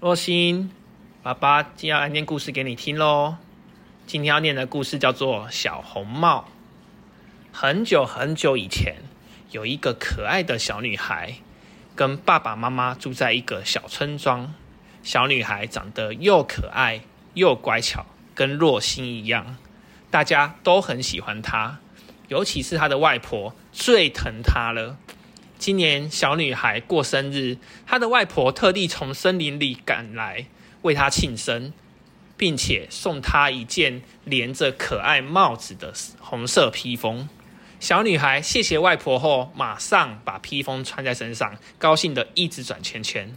若心，爸爸今天要念故事给你听喽。今天要念的故事叫做《小红帽》。很久很久以前，有一个可爱的小女孩，跟爸爸妈妈住在一个小村庄。小女孩长得又可爱又乖巧，跟若心一样，大家都很喜欢她，尤其是她的外婆最疼她了。今年小女孩过生日，她的外婆特地从森林里赶来为她庆生，并且送她一件连着可爱帽子的红色披风。小女孩谢谢外婆后，马上把披风穿在身上，高兴的一直转圈圈。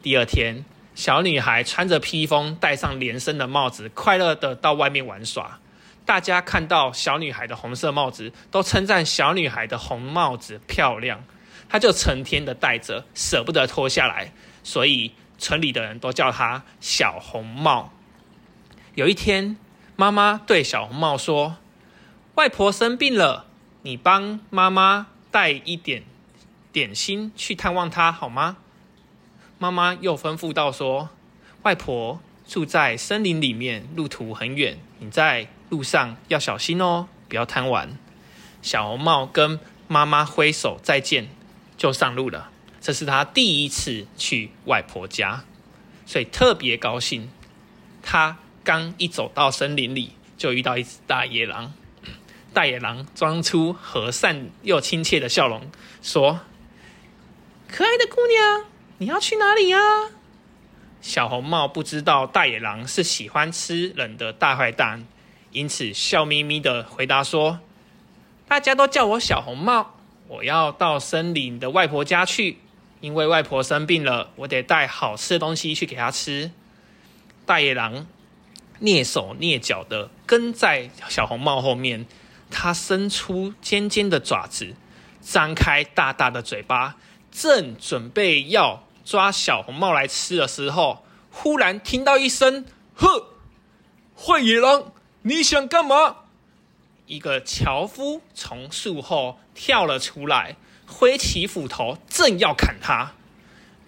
第二天，小女孩穿着披风，戴上连身的帽子，快乐的到外面玩耍。大家看到小女孩的红色帽子，都称赞小女孩的红帽子漂亮。他就成天的戴着，舍不得脱下来，所以村里的人都叫他小红帽。有一天，妈妈对小红帽说：“外婆生病了，你帮妈妈带一点点心去探望她好吗？”妈妈又吩咐到说：“外婆住在森林里面，路途很远，你在路上要小心哦，不要贪玩。”小红帽跟妈妈挥手再见。就上路了。这是他第一次去外婆家，所以特别高兴。他刚一走到森林里，就遇到一只大野狼。大野狼装出和善又亲切的笑容，说：“可爱的姑娘，你要去哪里呀？”小红帽不知道大野狼是喜欢吃人的大坏蛋，因此笑眯眯的回答说：“大家都叫我小红帽。”我要到森林的外婆家去，因为外婆生病了，我得带好吃的东西去给她吃。大野狼蹑手蹑脚的跟在小红帽后面，它伸出尖尖的爪子，张开大大的嘴巴，正准备要抓小红帽来吃的时候，忽然听到一声“呵”，坏野狼，你想干嘛？一个樵夫从树后跳了出来，挥起斧头，正要砍他。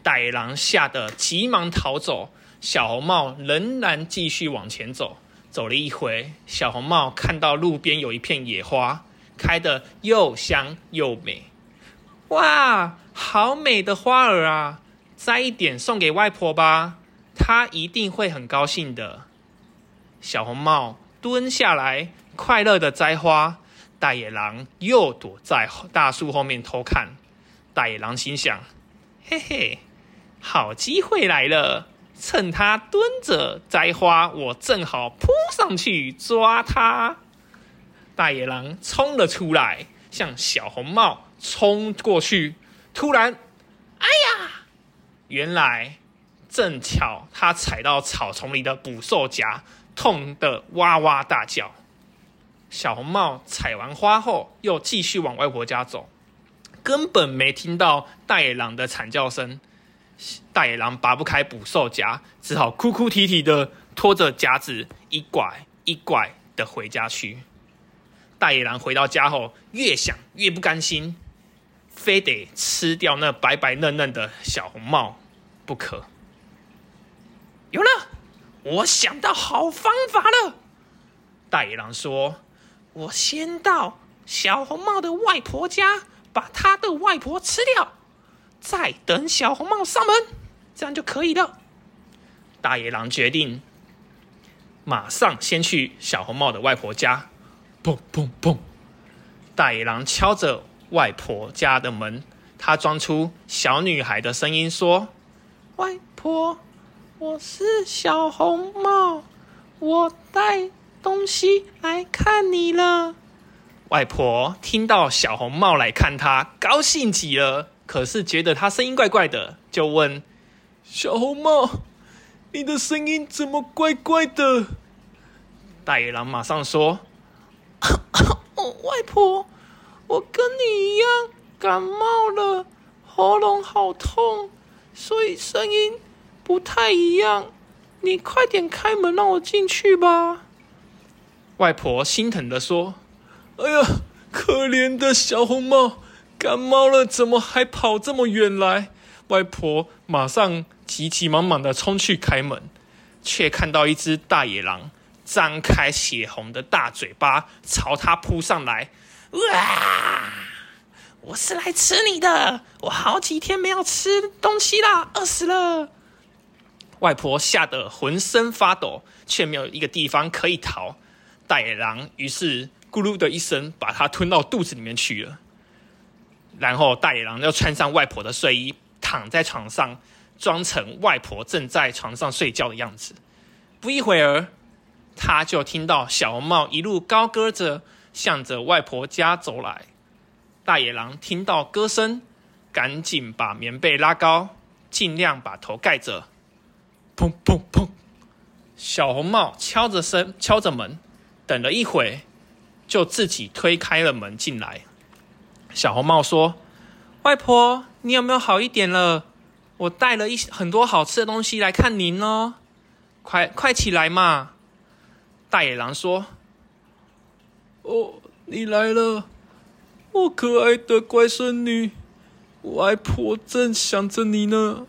大野狼吓得急忙逃走，小红帽仍然继续往前走。走了一回，小红帽看到路边有一片野花，开得又香又美。哇，好美的花儿啊！摘一点送给外婆吧，她一定会很高兴的。小红帽蹲下来。快乐的摘花，大野狼又躲在大树后面偷看。大野狼心想：“嘿嘿，好机会来了！趁他蹲着摘花，我正好扑上去抓他。”大野狼冲了出来，向小红帽冲过去。突然，哎呀！原来正巧他踩到草丛里的捕兽夹，痛得哇哇大叫。小红帽采完花后，又继续往外婆家走，根本没听到大野狼的惨叫声。大野狼拔不开捕兽夹，只好哭哭啼啼的拖着夹子一拐一拐的回家去。大野狼回到家后，越想越不甘心，非得吃掉那白白嫩嫩的小红帽不可。有了，我想到好方法了。大野狼说。我先到小红帽的外婆家，把她的外婆吃掉，再等小红帽上门，这样就可以了。大野狼决定，马上先去小红帽的外婆家。砰砰砰！大野狼敲着外婆家的门，他装出小女孩的声音说：“外婆，我是小红帽，我带。”东西来看你了，外婆听到小红帽来看她，高兴极了。可是觉得她声音怪怪的，就问小红帽：“你的声音怎么怪怪的？”大野狼马上说：“外婆，我跟你一样感冒了，喉咙好痛，所以声音不太一样。你快点开门，让我进去吧。”外婆心疼的说：“哎呀，可怜的小红帽，感冒了，怎么还跑这么远来？”外婆马上急急忙忙的冲去开门，却看到一只大野狼张开血红的大嘴巴朝他扑上来。哇！我是来吃你的！我好几天没有吃东西啦，饿死了。外婆吓得浑身发抖，却没有一个地方可以逃。大野狼于是咕噜的一声把它吞到肚子里面去了。然后大野狼又穿上外婆的睡衣，躺在床上，装成外婆正在床上睡觉的样子。不一会儿，他就听到小红帽一路高歌着，向着外婆家走来。大野狼听到歌声，赶紧把棉被拉高，尽量把头盖着。砰砰砰！小红帽敲着声，敲着门，等了一会，就自己推开了门进来。小红帽说：“外婆，你有没有好一点了？我带了一很多好吃的东西来看您哦，快快起来嘛！”大野狼说：“哦，你来了，我可爱的乖孙女，外婆正想着你呢。”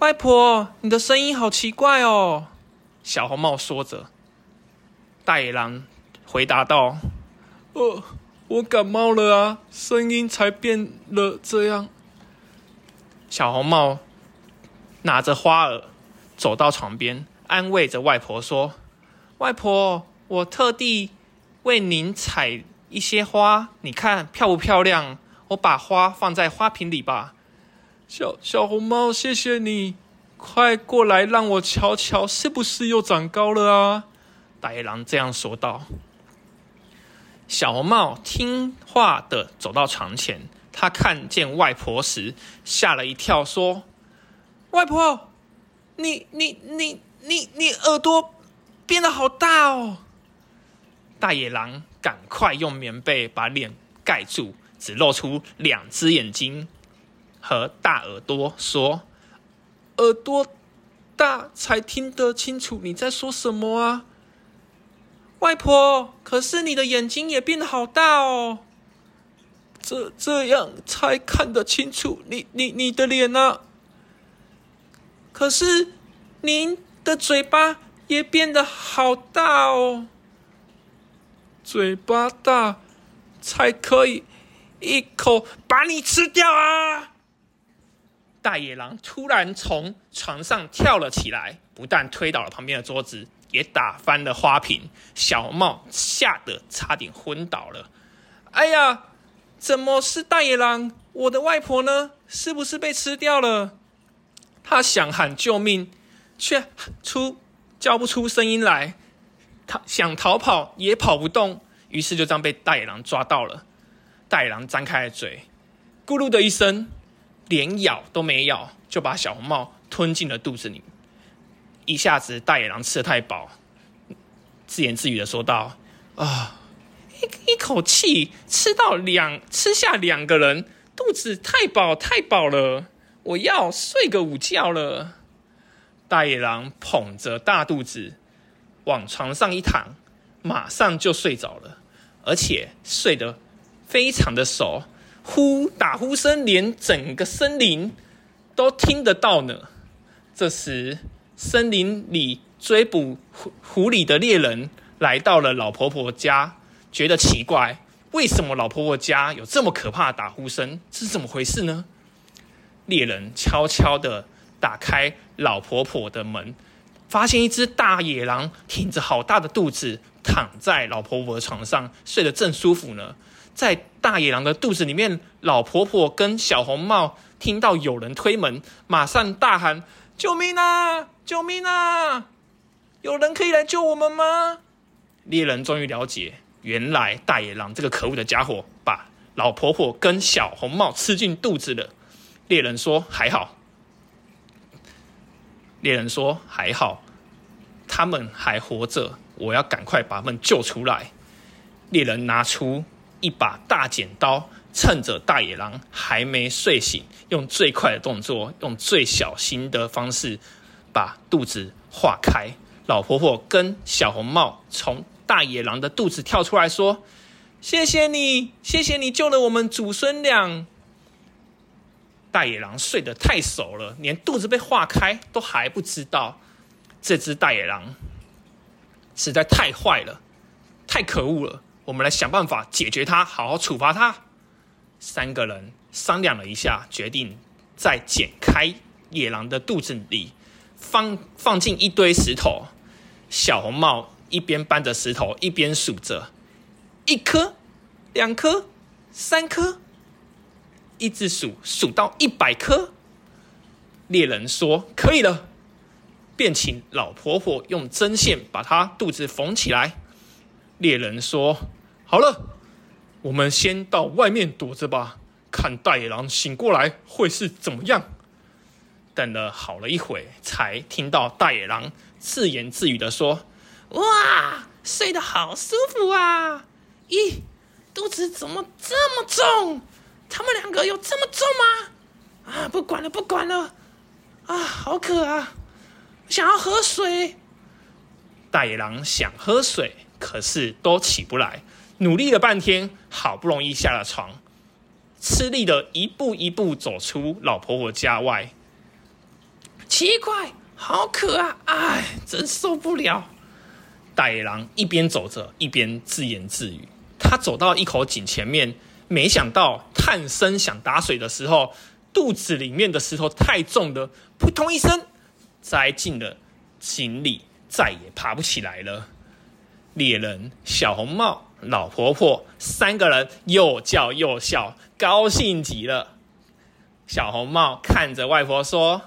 外婆，你的声音好奇怪哦。”小红帽说着。大野狼回答道：“呃。”我感冒了啊，声音才变了这样。小红帽拿着花儿走到床边，安慰着外婆说：“外婆，我特地为您采一些花，你看漂不漂亮？我把花放在花瓶里吧。”小小红帽，谢谢你，快过来让我瞧瞧，是不是又长高了啊？大野狼这样说道。小红帽听话的走到床前，他看见外婆时吓了一跳，说：“外婆，你你你你你耳朵变得好大哦！”大野狼赶快用棉被把脸盖住，只露出两只眼睛和大耳朵，说：“耳朵大才听得清楚你在说什么啊！”外婆，可是你的眼睛也变得好大哦，这这样才看得清楚你你你的脸呢。可是您的嘴巴也变得好大哦，嘴巴大才可以一口把你吃掉啊！大野狼突然从床上跳了起来，不但推倒了旁边的桌子。也打翻了花瓶，小红帽吓得差点昏倒了。哎呀，怎么是大野狼？我的外婆呢？是不是被吃掉了？他想喊救命，却出叫不出声音来。他想逃跑也跑不动，于是就这样被大野狼抓到了。大野狼张开了嘴，咕噜的一声，连咬都没咬，就把小红帽吞进了肚子里。一下子，大野狼吃的太饱，自言自语的说道：“啊，一一口气吃到两吃下两个人，肚子太饱太饱了，我要睡个午觉了。”大野狼捧着大肚子往床上一躺，马上就睡着了，而且睡得非常的熟，呼打呼声连整个森林都听得到呢。这时。森林里追捕狐狐狸的猎人来到了老婆婆家，觉得奇怪，为什么老婆婆家有这么可怕的打呼声？这是怎么回事呢？猎人悄悄的打开老婆婆的门，发现一只大野狼挺着好大的肚子躺在老婆婆的床上，睡得正舒服呢。在大野狼的肚子里面，老婆婆跟小红帽听到有人推门，马上大喊。救命啊！救命啊！有人可以来救我们吗？猎人终于了解，原来大野狼这个可恶的家伙把老婆婆跟小红帽吃进肚子了。猎人说：“还好。”猎人说：“还好，他们还活着，我要赶快把他们救出来。”猎人拿出一把大剪刀。趁着大野狼还没睡醒，用最快的动作，用最小心的方式，把肚子划开。老婆婆跟小红帽从大野狼的肚子跳出来，说：“谢谢你，谢谢你救了我们祖孙俩。”大野狼睡得太熟了，连肚子被划开都还不知道。这只大野狼实在太坏了，太可恶了。我们来想办法解决它，好好处罚它。三个人商量了一下，决定在剪开野狼的肚子里放放进一堆石头。小红帽一边搬着石头，一边数着：一颗、两颗、三颗，一直数数到一百颗。猎人说：“可以了。”便请老婆婆用针线把她肚子缝起来。猎人说：“好了，我们先到外面躲着吧，看大野狼醒过来会是怎么样。”等了好了一会，才听到大野狼自言自语的说：“哇，睡得好舒服啊！咦，肚子怎么这么重？他们两个有这么重吗？啊，不管了，不管了，啊，好渴啊！”想要喝水，大野狼想喝水，可是都起不来。努力了半天，好不容易下了床，吃力的一步一步走出老婆婆家外。奇怪，好渴啊！哎，真受不了。大野狼一边走着，一边自言自语。他走到一口井前面，没想到探身想打水的时候，肚子里面的石头太重了，扑通一声。栽进了井里，再也爬不起来了。猎人、小红帽、老婆婆三个人又叫又笑，高兴极了。小红帽看着外婆说：“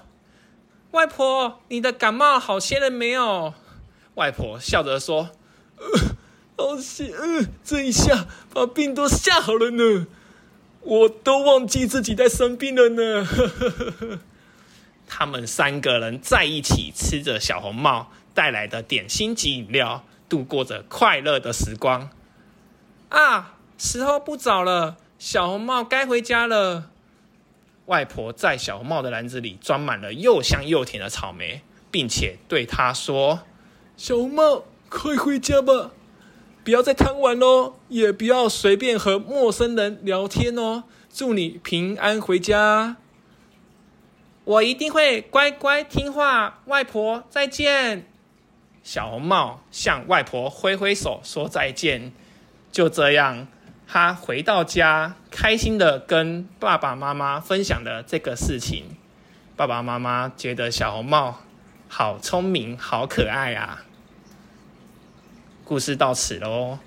外婆，你的感冒好些了没有？”外婆笑着说：“好些，嗯，这一下把病都吓好了呢，我都忘记自己在生病了呢。”他们三个人在一起吃着小红帽带来的点心及饮料，度过着快乐的时光。啊，时候不早了，小红帽该回家了。外婆在小红帽的篮子里装满了又香又甜的草莓，并且对她说：“小红帽，快回家吧，不要再贪玩喽，也不要随便和陌生人聊天哦。祝你平安回家。”我一定会乖乖听话，外婆再见。小红帽向外婆挥挥手说再见。就这样，他回到家，开心的跟爸爸妈妈分享了这个事情。爸爸妈妈觉得小红帽好聪明，好可爱啊。故事到此喽。